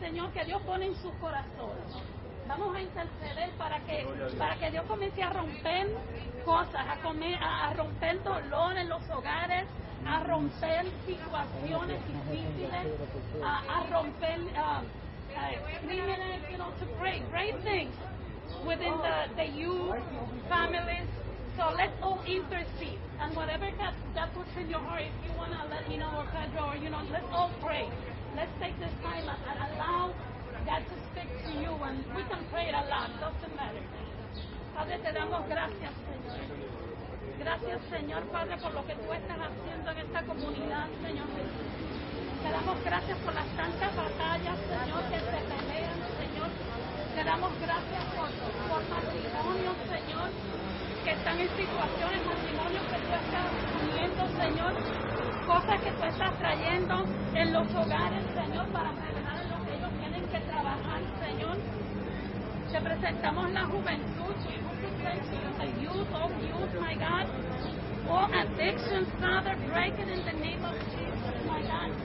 Señor, que Dios pone en sus corazones. Vamos a interceder para que, para que Dios comience a romper cosas, a, comer, a, romper dolor en los hogares, a romper situaciones difíciles, a, romper uh, uh, you know, to pray great things within the, the youth, families. So let's all intercede. And whatever that, that puts in your heart, if you want to let me know or Pedro, or, you know, let's all pray. Let's take this time and, allow God to speak to you. And we can pray it aloud. Doesn't matter. Padre, te damos gracias, Señor. Gracias, Señor, Padre, por lo que tú estás haciendo en esta comunidad, Señor Jesús. Te damos gracias por las tantas batallas, Señor, que se pelean, Señor. Te damos gracias por, por matrimonios, Señor, que están en situaciones, matrimonios que tú estás uniendo, Señor. Cosas que tú estás trayendo en los hogares, Señor, para revelar lo que ellos tienen que trabajar, Señor. Te presentamos la juventud, the youth, all youth, my God. All addictions, Father, break it in the name of Jesus, my God.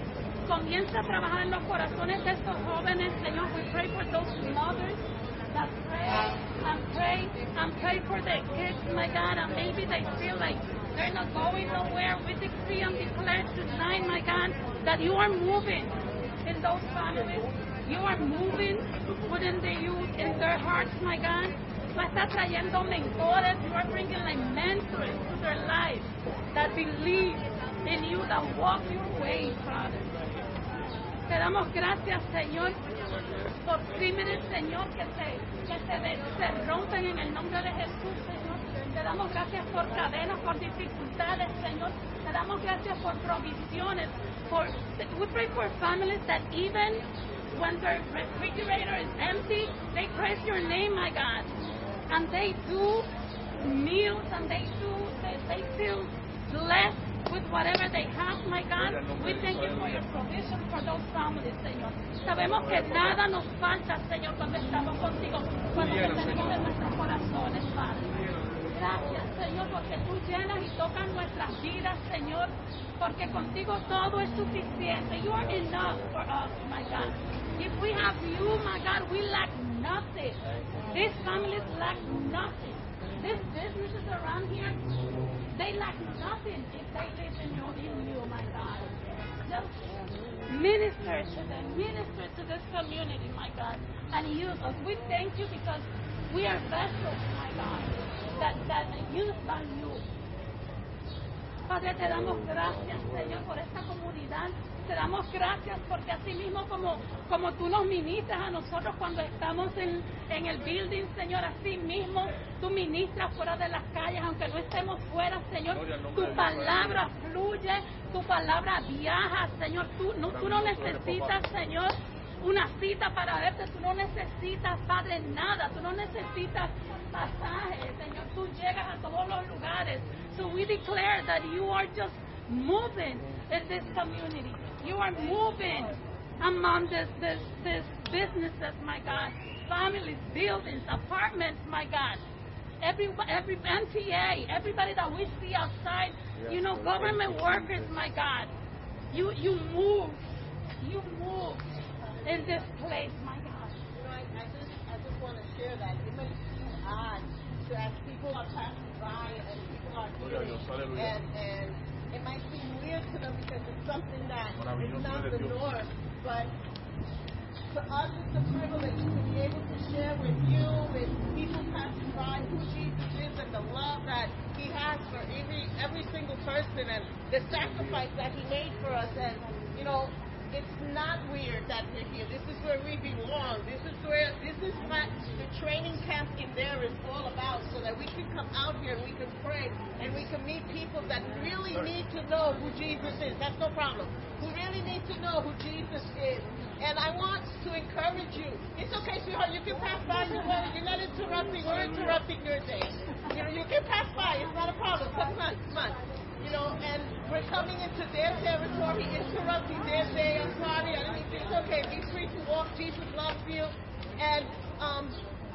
Comienza a trabajar en los corazones de estos jóvenes, Señor. We pray for those mothers that pray and pray and pray for their kids, my God, and maybe they feel like they're not going nowhere. We decree and declare tonight, my God, that you are moving in those families. You are moving within the youth, in their hearts, my God. Tú estás trayendo mentores. You are bringing like mentors to their lives that believe in you, that walk your way, Father. Te damos gracias, Señor, por crímenes, Señor, que se, que se, se rompen en el nombre de Jesús, Señor. Te damos gracias por cadenas, por dificultades, Señor. Te damos gracias por provisiones. For, we pray for families that even when their refrigerator is empty, they praise your name, my God. And they do meals and they do, they, they feel blessed with whatever they have, my God. We thank you for your provision for those families, Señor. Sabemos que nada nos falta, Señor, cuando estamos contigo, cuando tenemos en nuestros tocas nuestras vidas, Señor, porque contigo todo es suficiente. You are enough for us, my God. If we have you, my God, we lack nothing. These families lack nothing. These businesses around here, they lack nothing if they live in you, in you my God. Just minister to them, minister to this community, my God, and use us. We thank you because we are vessels, my God, that, that used by you. Padre, te damos gracias, Señor, por esta comunidad. Te damos gracias porque así mismo como, como tú nos ministras a nosotros cuando estamos en, en el building, Señor, así mismo tú ministras fuera de las calles, aunque no estemos fuera, Señor. Tu palabra fluye, tu palabra viaja, Señor. Tú no, tú no necesitas, Señor, una cita para verte. Tú no necesitas, Padre, nada. Tú no necesitas pasaje, Señor. Tú llegas a todos los lugares. So we declare that you are just moving in this community. You are moving among this, this, this businesses, my God. Families, buildings, apartments, my God. Every, every MTA, everybody that we see outside, you know, government workers, my God. You, you move. You move in this place, my God. You know, I, I just I just want to share that it may seem odd to as people are passing by and people are Gloria a hearing, Dios, aleluya. and and it might seem weird to them because it's something that is not the norm, but to us it's a privilege to be able to share with you, with people passing by, who Jesus is and the love that He has for every every single person and the sacrifice that He made for us. And you know, it's not weird that we're here. This is where we belong. This is where this is what the training camp in there is all about, so that we can come out here and we can pray and we can meet people that really need to know who Jesus is. That's no problem. Who really need to know who Jesus is. And I want to encourage you. It's okay, sweetheart. You can pass by. You're, not- you're not interrupting. We're interrupting your day. You know, you can pass by. It's not a problem. Come on, come on. You know, and we're coming into their territory, interrupting their day. I'm sorry. I think it's okay. Be free to walk. Jesus loves you. And um,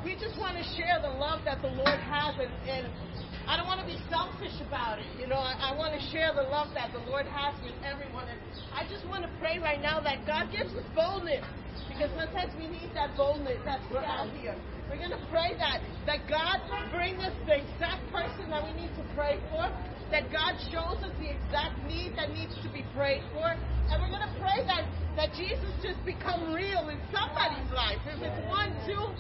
we just want to share the love that the Lord has. And, and I don't want to be selfish about it. You know, I, I want to share the love that the Lord has with everyone. And I just want to pray right now that God gives us boldness. because sometimes we need that boldness that's out here. We're going to pray that, that God bring us the exact person that we need to pray for, that God shows us the exact need that needs to be prayed for, and we're going to pray that, that Jesus just become real in somebody's life. If it's one, two,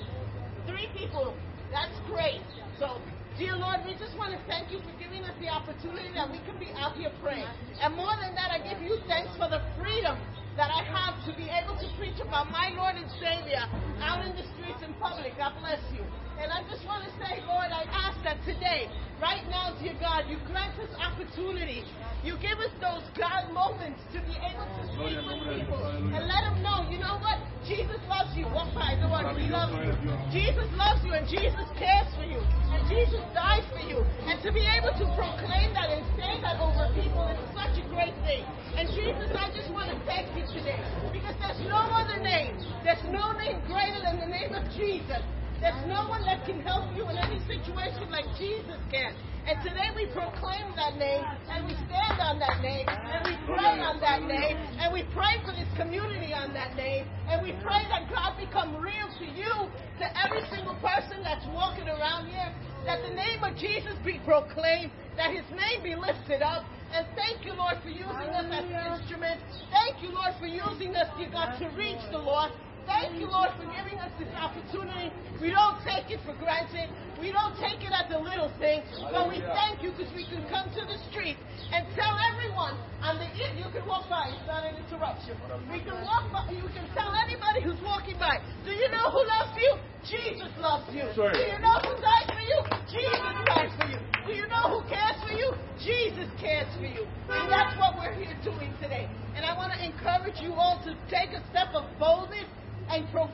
three people, that's great. So, dear Lord, we just want to thank you for giving us the opportunity that we can be out here praying. And more than that, I give you thanks for the freedom that I have to be able to preach about my Lord and Savior out in the streets in public. God bless you. And I just want to say, Lord, I ask that today, right now, dear God, you grant us opportunity. You give us those God moments to be able to speak with people and let them know, you know what? Jesus loves you. Walk by the one. He loves you. Jesus loves you and Jesus cares for you. And Jesus died for you. And to be able to proclaim that and say that over people is such a great thing. And Jesus, I just want to thank you today because there's no other name. There's no name greater than the name of Jesus. There's no one that can help you in any situation like Jesus can. And today we proclaim that name and we stand on that name and we pray on that name and we pray for this community on that name and we pray that God become real to you, to every single person that's walking around here, that the name of Jesus be proclaimed, that his name be lifted up. And thank you, Lord, for using us as instruments. Thank you, Lord, for using us, dear God, to reach the lost. Thank you, Lord, for giving us this opportunity. We don't take it for granted. We don't take it as a little thing, but we thank you because we can come to the street and tell everyone on the you can walk by. It's not an interruption. We can walk by. You can tell anybody who's walking by. Do you know who loves you? Jesus loves you. Sorry. Do you know who died for you? Jesus died for you. Do you know who cares for you? Jesus cares for you. And that's what we're here doing today. And I want to encourage you all to take a step of boldness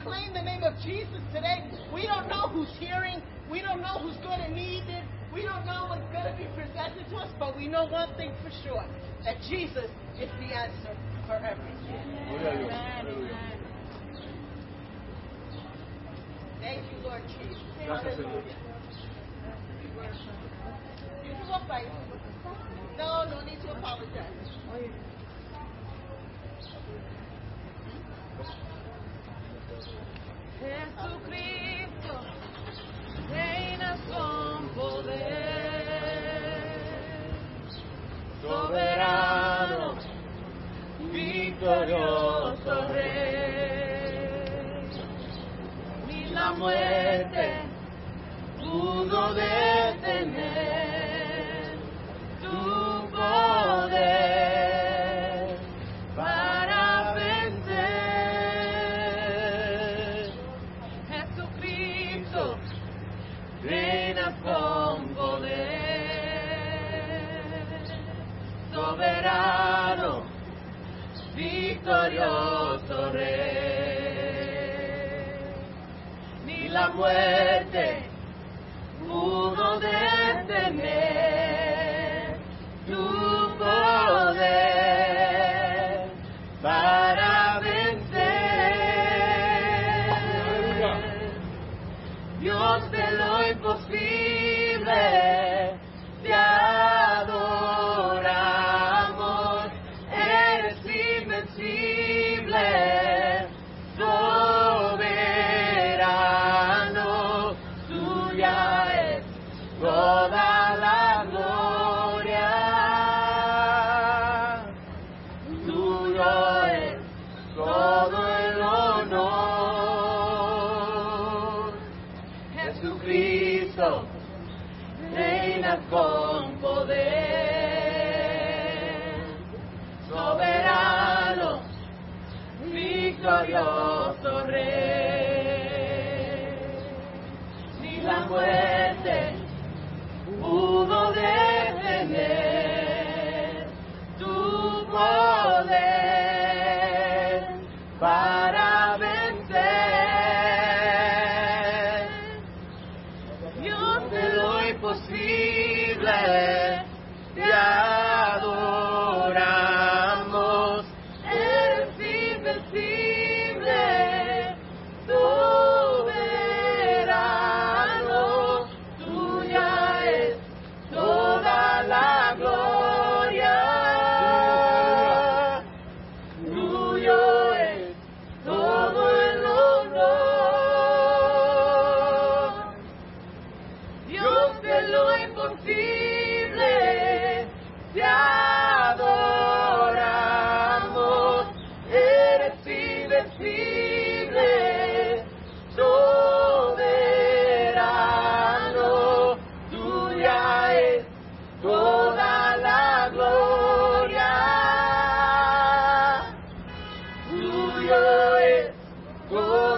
proclaim the name of Jesus today. We don't know who's hearing. We don't know who's going to need it. We don't know what's going to be presented to us, but we know one thing for sure that Jesus is the answer for everything. Thank you, Lord Jesus. Hallelujah. You can walk by. No, no need to apologize. Jesucristo, reinas con poder, soberano, victorioso rey. Ni la muerte pudo detener soberano, victorioso rey. Ni la muerte pudo detener tu poder para vencer. Dios de lo imposible, todo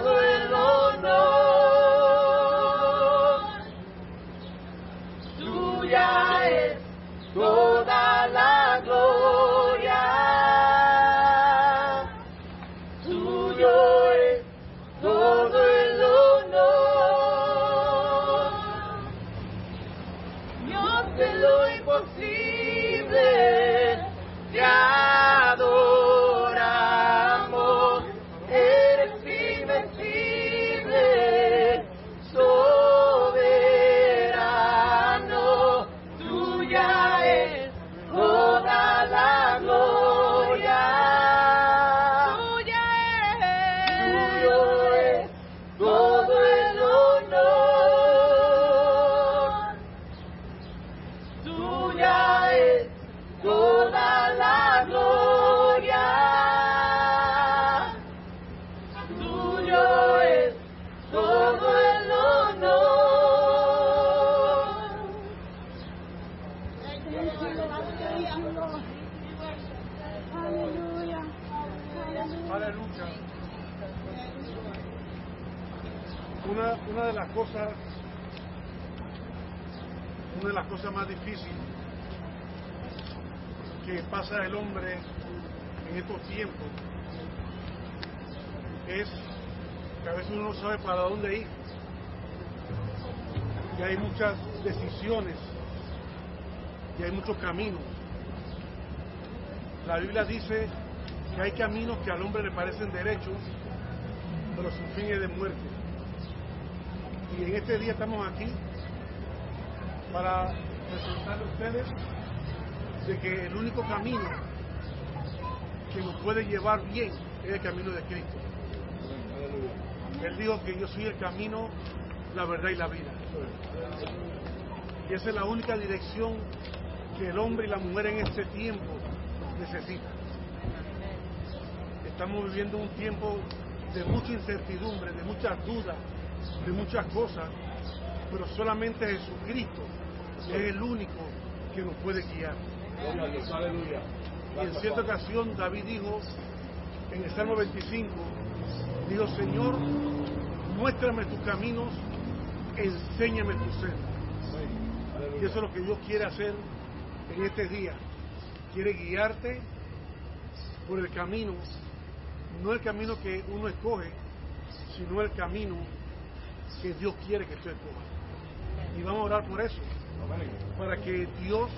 Una, una de las cosas, una de las cosas más difíciles que pasa el hombre en estos tiempos es que a veces uno no sabe para dónde ir. Y hay muchas decisiones y hay muchos caminos. La Biblia dice que hay caminos que al hombre le parecen derechos, pero su fin es de muerte. Y en este día estamos aquí para presentarle a ustedes de que el único camino que nos puede llevar bien es el camino de Cristo. Él dijo que yo soy el camino, la verdad y la vida. Y esa es la única dirección que el hombre y la mujer en este tiempo necesitan. Estamos viviendo un tiempo de mucha incertidumbre, de muchas dudas, de muchas cosas, pero solamente Jesucristo es el único que nos puede guiar. Y en cierta ocasión David dijo, en el Salmo 25, dijo, Señor, muéstrame tus caminos, enséñame tu senda. Y eso es lo que Dios quiere hacer en este día. Quiere guiarte por el camino, no el camino que uno escoge, sino el camino que Dios quiere que tú escojas. Y vamos a orar por eso, para que Dios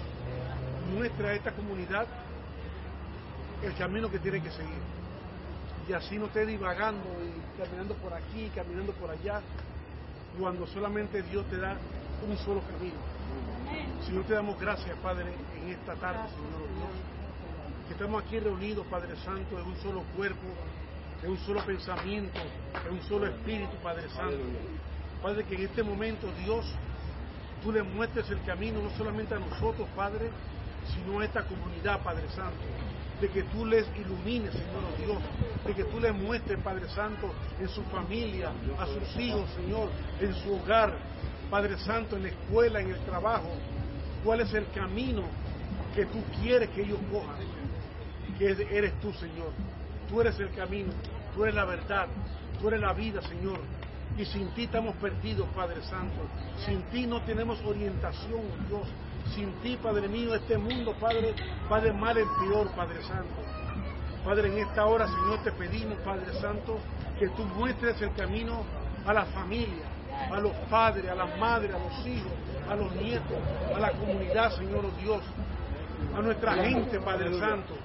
muestre a esta comunidad el camino que tiene que seguir. Y así no esté divagando y caminando por aquí, caminando por allá, cuando solamente Dios te da un solo camino. Señor, te damos gracias, Padre, en esta tarde, Señor Dios, que estamos aquí reunidos, Padre Santo, en un solo cuerpo, en un solo pensamiento, en un solo espíritu, Padre Santo. Padre, que en este momento, Dios, tú le muestres el camino no solamente a nosotros, Padre, sino a esta comunidad, Padre Santo. De que tú les ilumines, Señor Dios. De que tú les muestres, Padre Santo, en su familia, a sus hijos, Señor, en su hogar, Padre Santo, en la escuela, en el trabajo. ¿Cuál es el camino que tú quieres que ellos cojan? Que eres tú, Señor. Tú eres el camino, tú eres la verdad, tú eres la vida, Señor. Y sin ti estamos perdidos, Padre Santo. Sin ti no tenemos orientación, Dios. Sin ti, Padre mío, este mundo, Padre, va de mal en peor, Padre Santo. Padre, en esta hora, Señor, te pedimos, Padre Santo, que tú muestres el camino a la familia, a los padres, a las madres, a los hijos, a los nietos, a la comunidad, Señor oh Dios, a nuestra gente, Padre Santo,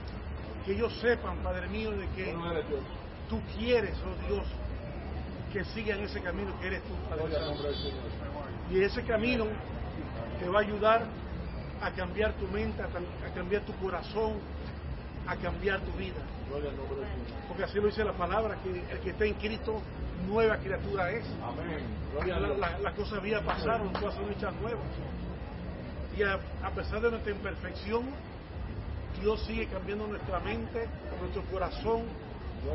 que ellos sepan, Padre mío, de que tú quieres, oh Dios, que sigan ese camino que eres tú, Padre Santo. Y ese camino te va a ayudar a cambiar tu mente, a, cam- a cambiar tu corazón, a cambiar tu vida. Porque así lo dice la palabra, que el que está en Cristo, nueva criatura es. Ya la- la- las cosas viejas pasaron, todas son hechas nuevas. Y a, a pesar de nuestra imperfección, Dios sigue cambiando nuestra mente, nuestro corazón,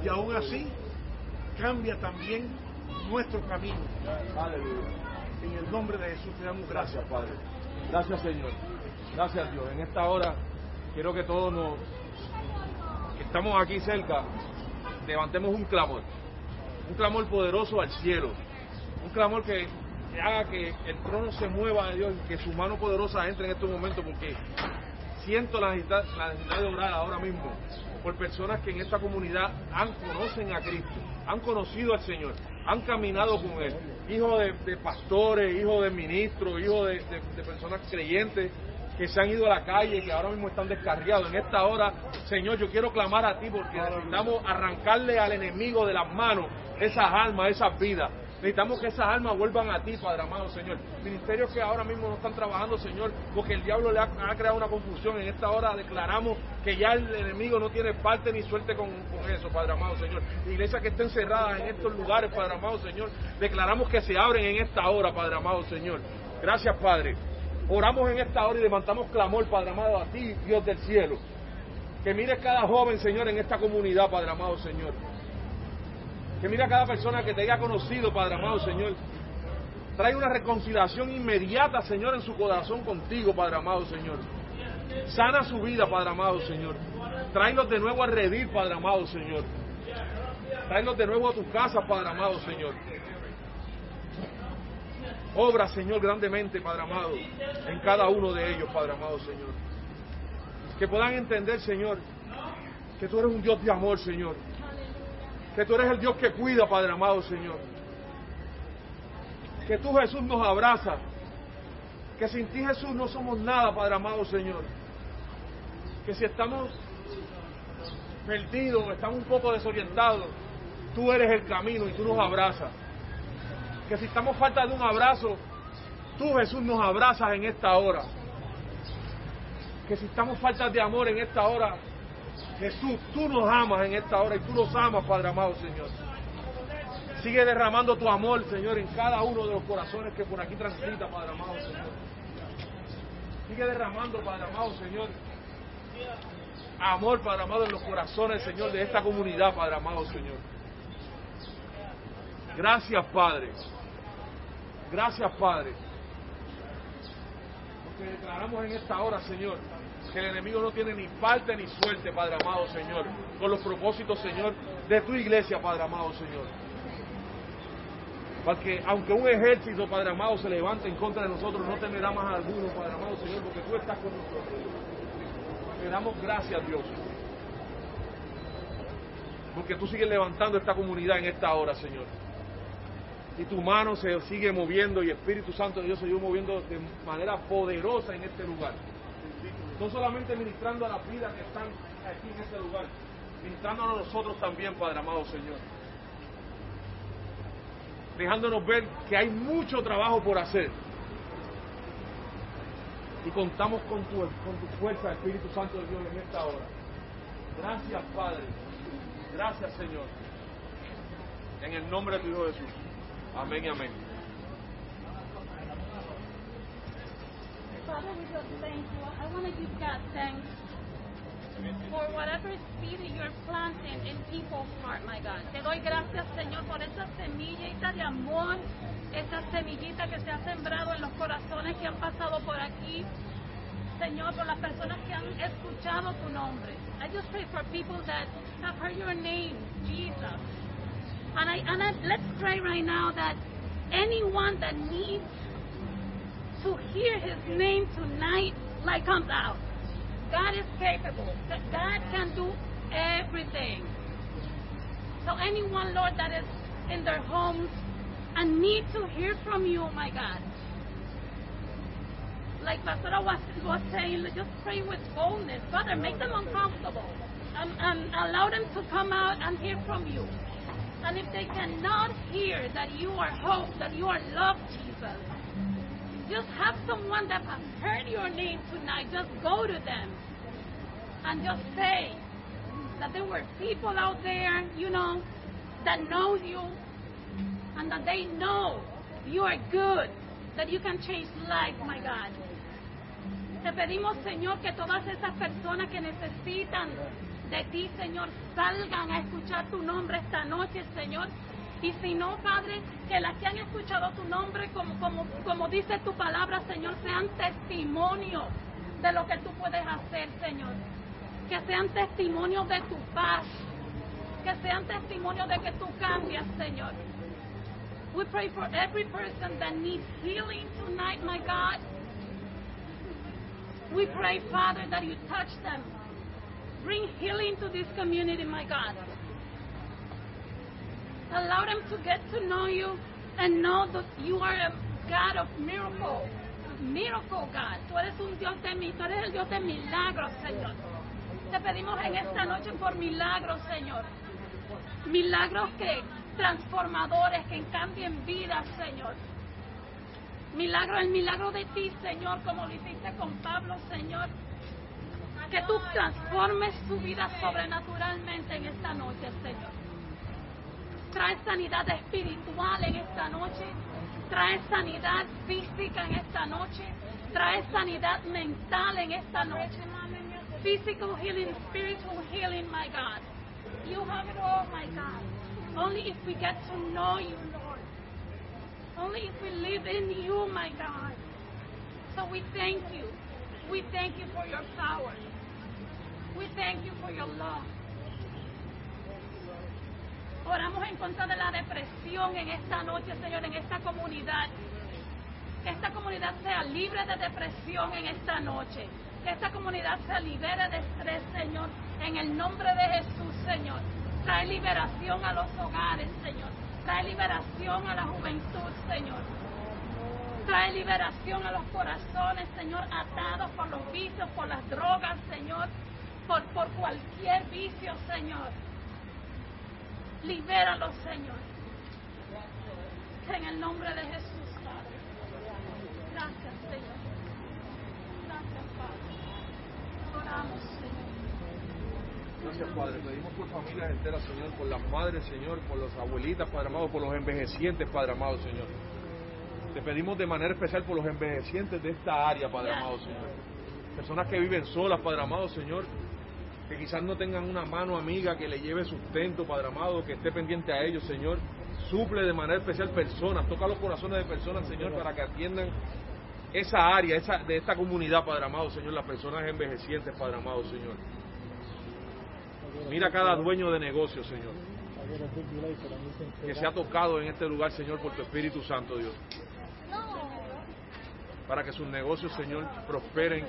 y aún así cambia también nuestro camino. Aleluya. En el nombre de Jesús te damos Gracias. Padre. Gracias, Señor. Gracias, Dios. En esta hora quiero que todos nos que estamos aquí cerca levantemos un clamor. Un clamor poderoso al cielo. Un clamor que, haga que el trono se mueva de Dios y que su mano poderosa entre en estos momentos porque siento la necesidad, la necesidad de orar ahora mismo por personas que en esta comunidad han, conocen a Cristo, han conocido al Señor, han caminado con Él, hijos de, pastores, hijos de ministros, hijos de personas creyentes que se han ido a la calle, que ahora mismo están descarriados. En esta hora, Señor, yo quiero clamar a ti porque necesitamos arrancarle al enemigo de las manos esas almas, esas vidas. Necesitamos que esas almas vuelvan a ti, Padre amado, Señor. Ministerios que ahora mismo no están trabajando, Señor, porque el diablo le ha, creado una confusión. En esta hora declaramos que ya el enemigo no tiene parte ni suerte con, con eso, Padre amado, Señor. Iglesias que estén cerradas en estos lugares, Padre amado, Señor, declaramos que se abren en esta hora, Padre amado, Señor. Gracias, Padre. Oramos en esta hora y levantamos clamor, Padre amado, a ti, Dios del cielo. Que mires cada joven, Señor, en esta comunidad, Padre amado, Señor. Que mire a cada persona que te haya conocido, Padre amado, Señor. Trae una reconciliación inmediata, Señor, en su corazón contigo, Padre amado, Señor. Sana su vida, Padre amado, Señor. Tráelos de nuevo a redil, Padre amado, Señor. Tráelos de nuevo a tu casa, Padre amado, Señor. Obra, Señor, grandemente, Padre amado, en cada uno de ellos, Padre amado, Señor. Que puedan entender, Señor, que tú eres un Dios de amor, Señor. Que tú eres el Dios que cuida, Padre amado, Señor. Que tú, Jesús, nos abraza. Que sin ti, Jesús, no somos nada, Padre amado, Señor. Que si estamos perdidos, estamos un poco desorientados, tú eres el camino y tú nos abrazas. Que si estamos falta de un abrazo, tú, Jesús, nos abrazas en esta hora. Que si estamos falta de amor en esta hora, Jesús, tú nos amas en esta hora y tú nos amas, Padre amado, Señor. Sigue derramando tu amor, Señor, en cada uno de los corazones que por aquí transita, Padre amado, Señor. Sigue derramando, Padre amado, Señor. Amor, Padre amado, en los corazones, Señor, de esta comunidad, Padre amado, Señor. Gracias, Padre. Gracias, Padre. Porque declaramos en esta hora, Señor, que el enemigo no tiene ni parte ni suerte, Padre amado, Señor, con los propósitos, Señor, de tu iglesia, Padre amado, Señor. Porque aunque un ejército, Padre amado, se levante en contra de nosotros, no temerá más alguno, Padre amado, Señor, porque tú estás con nosotros. Te damos gracias, Dios. Porque tú sigues levantando esta comunidad en esta hora, Señor. Y tu mano se sigue moviendo y Espíritu Santo de Dios se sigue moviendo de manera poderosa en este lugar. No solamente ministrando a las vidas que están aquí en este lugar, ministrándonos a nosotros también, Padre amado Señor. Dejándonos ver que hay mucho trabajo por hacer. Y contamos con tu, con tu fuerza, Espíritu Santo de Dios, en esta hora. Gracias, Padre. Gracias, Señor. En el nombre de tu Hijo Jesús. Amén y amén. Father, we just thank you. I want to give God thanks for whatever seed you're planting in people's heart, my God. Te doy gracias, Señor, por esa semillita de amor, esa semillita que se ha sembrado en los corazones que han pasado por aquí. Señor, por las personas que han escuchado tu nombre. I just pray for people that have heard your name, Jesus. And I, and I, let's pray right now that anyone that needs to hear his name tonight, like comes out. God is capable. God can do everything. So anyone, Lord, that is in their homes and need to hear from you, my God. Like Pastor was, was saying, just pray with boldness. Father, make them uncomfortable and, and allow them to come out and hear from you. And if they cannot hear that you are hope, that you are love, Jesus, just have someone that has heard your name tonight. Just go to them and just say that there were people out there, you know, that know you and that they know you are good, that you can change lives, my God. Te pedimos, Señor, que todas esas personas que necesitan de ti, Señor, salgan a escuchar tu nombre esta noche, Señor, Y si no, Padre, que las que han escuchado tu nombre, como, como, como dice tu palabra, Señor, sean testimonio de lo que tú puedes hacer, Señor. Que sean testimonios de tu paz. Que sean testimonios de que tú cambias, Señor. We pray for every person that needs healing tonight, my God. We pray, Father, that you touch them. Bring healing to this community, my God. Allow them to get to know you and know that you are a God of miracle. Miracle God. Tú eres un Dios de mí, tú eres el Dios de milagros, Señor. Te pedimos en esta noche por milagros, Señor. Milagros que transformadores, que cambien vidas, Señor. Milagro, el milagro de ti, Señor, como lo hiciste con Pablo, Señor. Que tú transformes su vida sobrenaturalmente en esta noche, Señor. Trae sanidad espiritual en esta noche. Trae sanidad física en esta noche. Trae sanidad mental en esta noche. Physical healing, spiritual healing, my God. You have it all, my God. Only if we get to know you, Lord. Only if we live in you, my God. So we thank you. We thank you for your power. We thank you for your love. Oramos en contra de la depresión en esta noche, Señor, en esta comunidad. Que esta comunidad sea libre de depresión en esta noche. Que esta comunidad se libere de estrés, Señor, en el nombre de Jesús, Señor. Trae liberación a los hogares, Señor. Trae liberación a la juventud, Señor. Trae liberación a los corazones, Señor, atados por los vicios, por las drogas, Señor, por, por cualquier vicio, Señor. Libéralos, Señor. En el nombre de Jesús, Padre. Gracias, Señor. Gracias, Padre. Oramos, Señor. Gracias, Padre. Pedimos por familias enteras, Señor, por las madres, Señor, por las abuelitas, Padre amado, por los envejecientes, Padre amado, Señor. Te pedimos de manera especial por los envejecientes de esta área, Padre amado, Señor. Personas que viven solas, Padre amado, Señor, que quizás no tengan una mano amiga que le lleve sustento, Padre amado, que esté pendiente a ellos, Señor. Suple de manera especial personas, toca los corazones de personas, Señor, para que atiendan esa área, esa, de esta comunidad, Padre amado, Señor, las personas envejecientes, Padre amado, Señor. Mira cada dueño de negocio, Señor, que se ha tocado en este lugar, Señor, por tu Espíritu Santo, Dios. Para que sus negocios, Señor, prosperen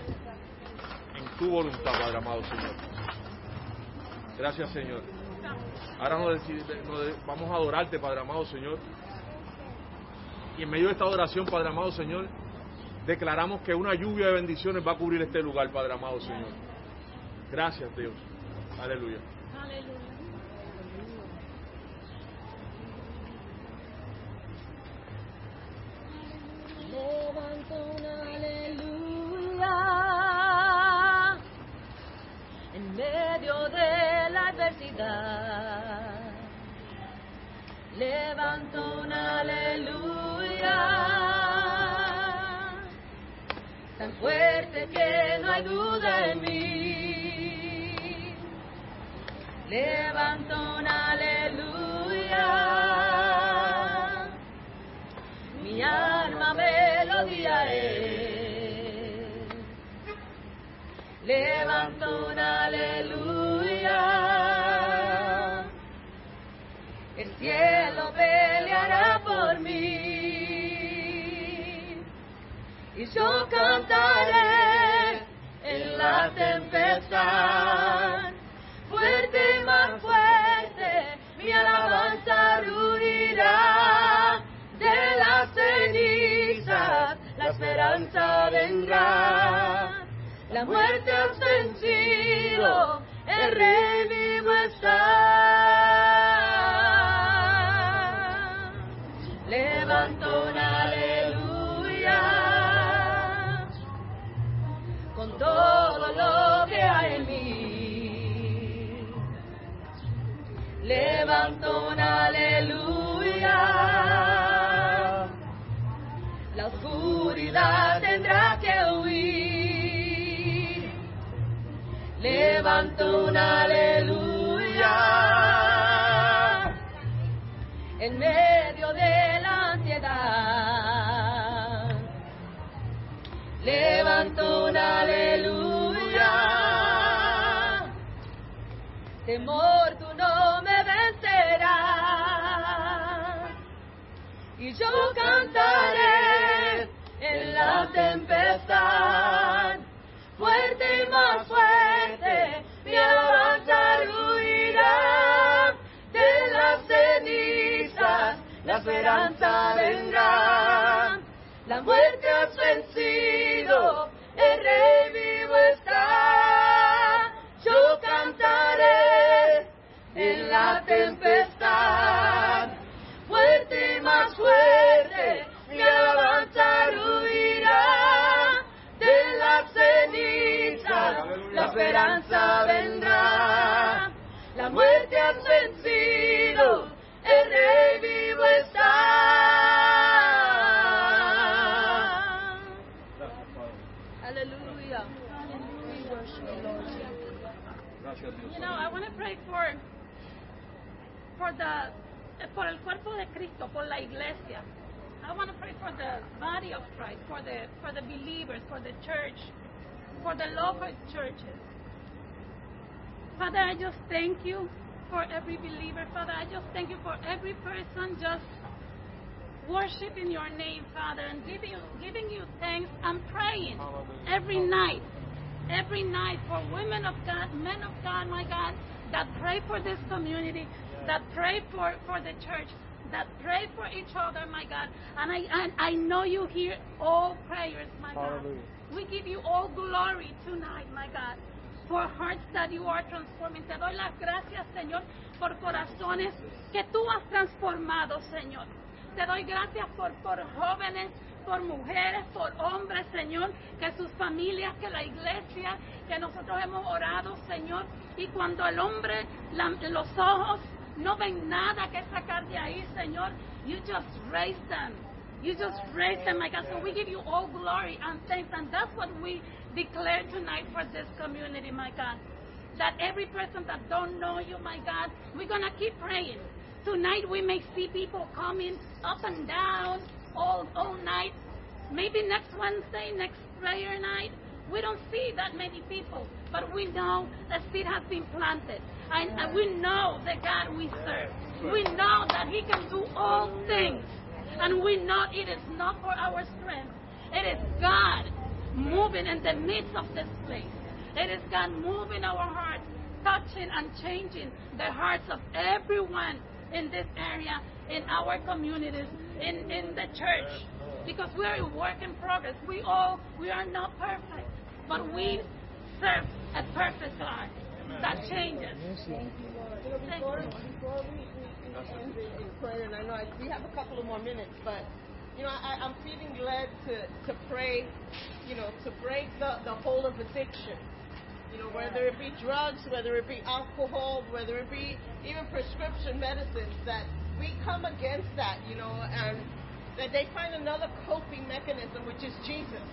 en tu voluntad, Padre amado, Señor. Gracias, Señor. Ahora nos, deci- nos- vamos a adorarte, Padre amado, Señor. Y en medio de esta adoración, Padre amado, Señor, declaramos que una lluvia de bendiciones va a cubrir este lugar, Padre amado, Señor. Gracias, Dios. Aleluya. Levanto una aleluya tan fuerte que no hay duda en mí. Levanto una aleluya mi alma melodía es. Levanto una aleluya. Yo cantaré en la tempestad. Fuerte, más fuerte, mi alabanza ruirá de las cenizas, la esperanza vendrá. La muerte has vencido, el rey vivo está. Oscuridad tendrá que huir. Levanto una aleluya. en medio de la ansiedad. Levanto un aleluya. Temor, tú no me vencerás. Y yo cantaré la tempestad, fuerte y más fuerte, mi alabanza ruirá. De las cenizas, la esperanza vendrá, la muerte has vencido, for the por el cuerpo de Cristo, por la iglesia. I want to pray for the body of Christ, for the for the believers, for the church, for the local churches. Father, I just thank you for every believer. Father, I just thank you for every person just worshiping your name, Father, and giving you, giving you thanks and praying every night, every night for women of God, men of God, my God, that pray for this community, that pray for, for the church, that pray for each other, my God. And I, and I know you hear all prayers, my God. We give you all glory tonight, my God, for hearts that you are transforming. Te doy las gracias, Señor, por corazones que tú has transformado, Señor. Te doy gracias por, por jóvenes, por mujeres, por hombres, Señor, que sus familias, que la iglesia, que nosotros hemos orado, Señor. Y cuando el hombre, la- los ojos no ven nada que sacar de ahí, Señor, you just raise them. You just raise them, my God. So we give you all glory and thanks. And that's what we declare tonight for this community, my God. That every person that don't know you, my God, we're going to keep praying. Tonight we may see people coming up and down all, all night. Maybe next Wednesday, next prayer night, we don't see that many people. But we know the seed has been planted. And, and we know the God we serve. We know that He can do all things. And we know it is not for our strength. It is God moving in the midst of this place. It is God moving our hearts, touching and changing the hearts of everyone in this area, in our communities, in, in the church. Because we are a work in progress. We all, we are not perfect. But we serve a perfect God that changes. You know, before, before we, we, we end in, in prayer, and I know I, we have a couple of more minutes, but you know, I, I'm feeling led to, to pray, you know, to break the, the hold of addiction. You know, whether it be drugs, whether it be alcohol, whether it be even prescription medicines, that we come against that, you know, and that they find another coping mechanism, which is Jesus.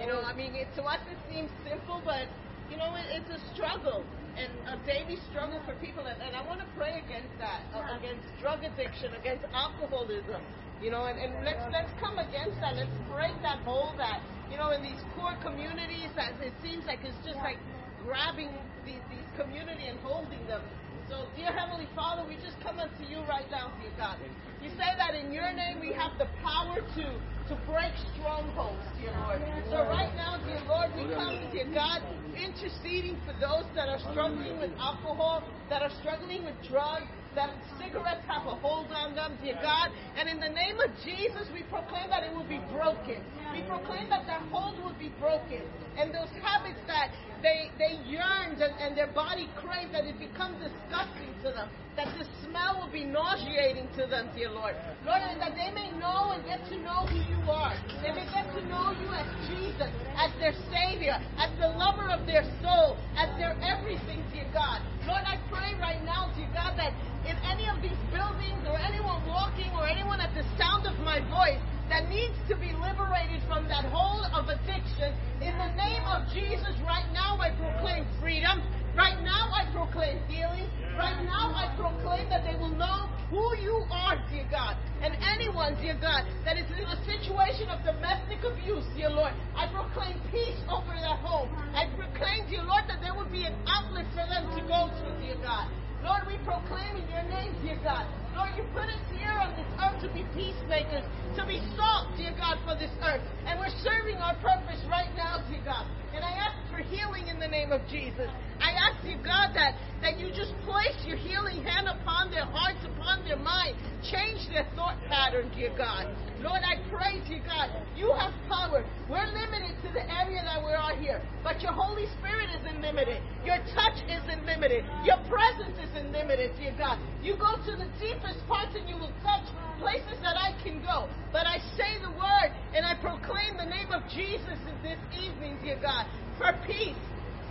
You know, I mean, it, to us it seems simple, but you know, it, it's a struggle and a daily struggle for people. And, and I want to pray against that, uh, against drug addiction, against alcoholism. You know, and, and let's let's come against that. Let's break that hold that you know in these poor communities that it seems like it's just like grabbing these these community and holding them. So, dear Heavenly Father, we just come unto you right now, dear God. You say that in your name we have the power to to break strongholds, dear Lord. So right now, dear Lord, we come, dear God, interceding for those that are struggling with alcohol, that are struggling with drugs, that cigarettes have a hold on them, dear God. And in the name of Jesus, we proclaim that it will be broken. We proclaim that that hold will be broken. And those habits that they, they yearned and, and their body craved, that it becomes disgusting to them, that the smell will be nauseating to them, dear Lord. Lord, and that they may know and get to know who you are. They may get to know you as Jesus, as their Savior, as the lover of their soul, as their everything, dear God. Lord, I pray right now, dear God, that in any of these buildings or anyone walking or anyone at the sound of my voice that needs to be liberated from that hold of addiction, in the name of Jesus, right now I proclaim freedom. Right now I proclaim healing. Right now I proclaim that they will know who you are, dear God. And anyone, dear God, that is in a situation of domestic abuse, dear Lord, I proclaim peace over their home. I proclaim, dear Lord, that there would be an outlet for them to go to, dear God. Lord, we proclaim in your name, dear God. Lord, you put us here on this earth to be peacemakers, to be salt, dear God, for this earth. And we're serving our purpose right now, dear God. And I ask for healing in the name of Jesus. I ask you, God, that, that you just place your healing hand upon their hearts, upon their mind. Change their thought pattern, dear God. Lord, I pray, dear God, you have power. We're limited to the area that we are here, but your Holy Spirit isn't limited. Your touch isn't limited. Your presence isn't limited, dear God. You go to the deepest parts and you will touch places that I can go. But I say the word and I proclaim the name of Jesus this evening, dear God, for peace,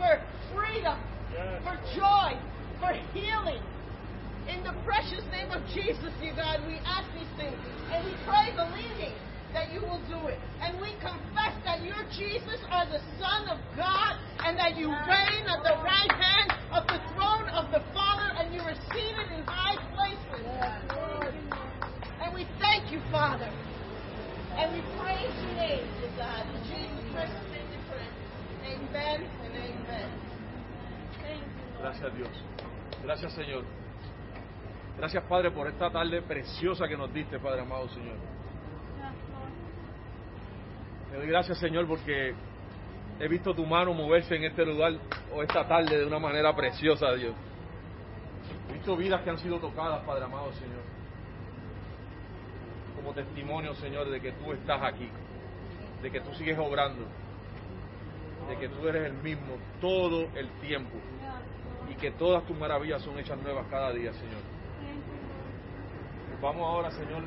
for freedom, for joy, for healing. In the precious name of Jesus, dear God, we ask these things and we pray believing that you will do it. And we confess that you, Jesus, are the Son of God and that you reign at the right hand of the throne of the Father and you are seated in high places. And we thank you, Father. And we praise your name, God. In Jesus' precious name we pray. Gracias Dios. Gracias Señor. Gracias Padre por esta tarde preciosa que nos diste, Padre amado Señor. Doy gracias Señor porque he visto tu mano moverse en este lugar o esta tarde de una manera preciosa, Dios. He visto vidas que han sido tocadas, Padre amado Señor. Como testimonio, Señor, de que tú estás aquí, de que tú sigues obrando, de que tú eres el mismo todo el tiempo y que todas tus maravillas son hechas nuevas cada día, Señor. Vamos ahora, Señor,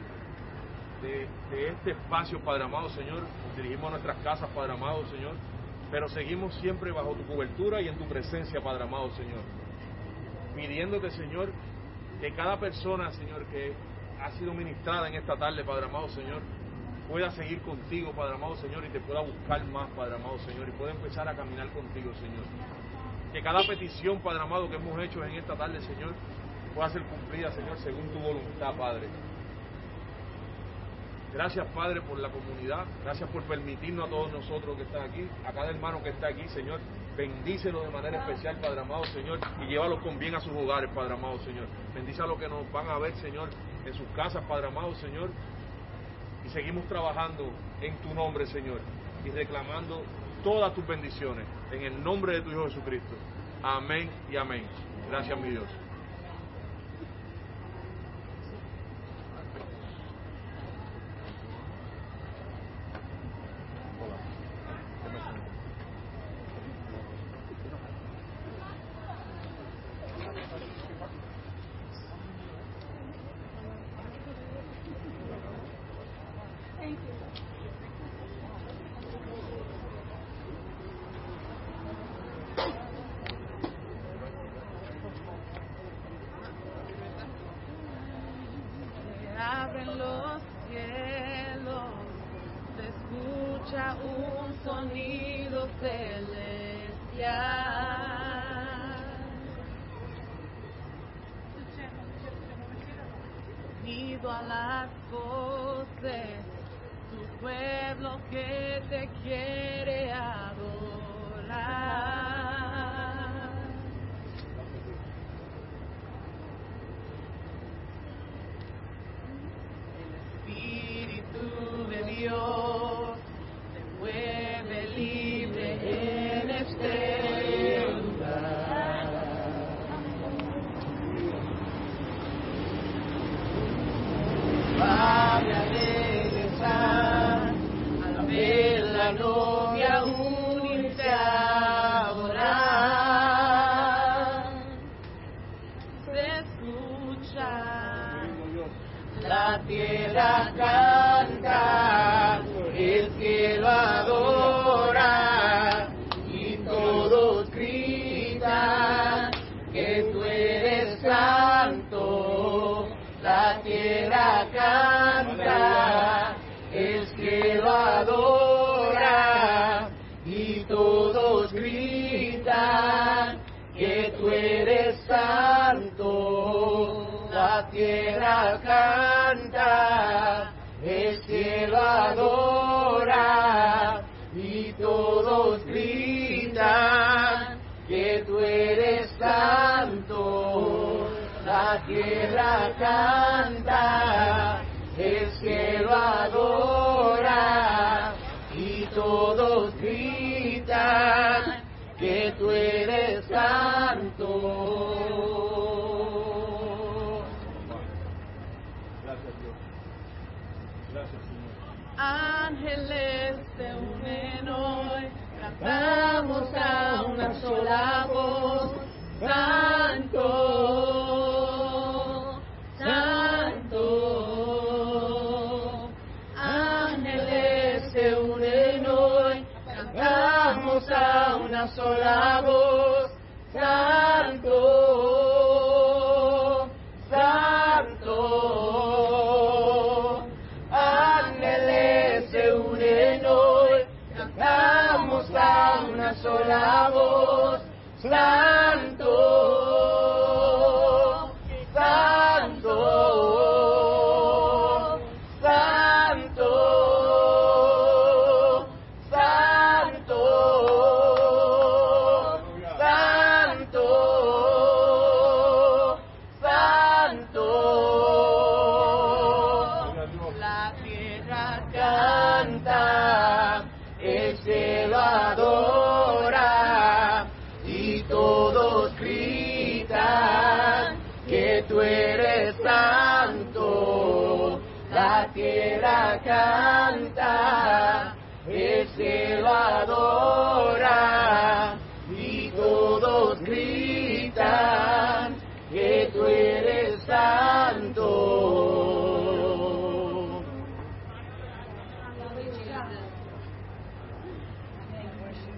de, este espacio, Padre amado, Señor. Dirigimos a nuestras casas, Padre amado, Señor. Pero seguimos siempre bajo tu cobertura y en tu presencia, Padre amado, Señor. Pidiéndote, Señor, que cada persona, Señor, que ha sido ministrada en esta tarde, Padre amado, Señor, pueda seguir contigo, Padre amado, Señor, y te pueda buscar más, Padre amado, Señor, y pueda empezar a caminar contigo, Señor. Que cada petición, Padre amado, que hemos hecho en esta tarde, Señor, pueda ser cumplida, Señor, según tu voluntad, Padre. Gracias, Padre, por la comunidad. Gracias por permitirnos a todos nosotros que están aquí, a cada hermano que está aquí, Señor. Bendícelo de manera especial, Padre amado, Señor, y llévalos con bien a sus hogares, Padre amado, Señor. Bendice a los que nos van a ver, Señor, en sus casas, Padre amado, Señor. Y seguimos trabajando en tu nombre, Señor, y reclamando todas tus bendiciones. En el nombre de tu Hijo Jesucristo. Amén y amén. Gracias, mi Dios. abren los cielos, se escucha un sonido celestial. Unido a las voces, tu pueblo que te quiere adorar. Tierra canta, cielo adora y todos gritan que tú eres santo. La tierra canta, el cielo adora y todos gritan que tú eres santo. Ángeles se unen hoy, cantamos a una sola voz, Santo, Santo. Ángeles se unen hoy, cantamos a una sola voz, Santo, voz,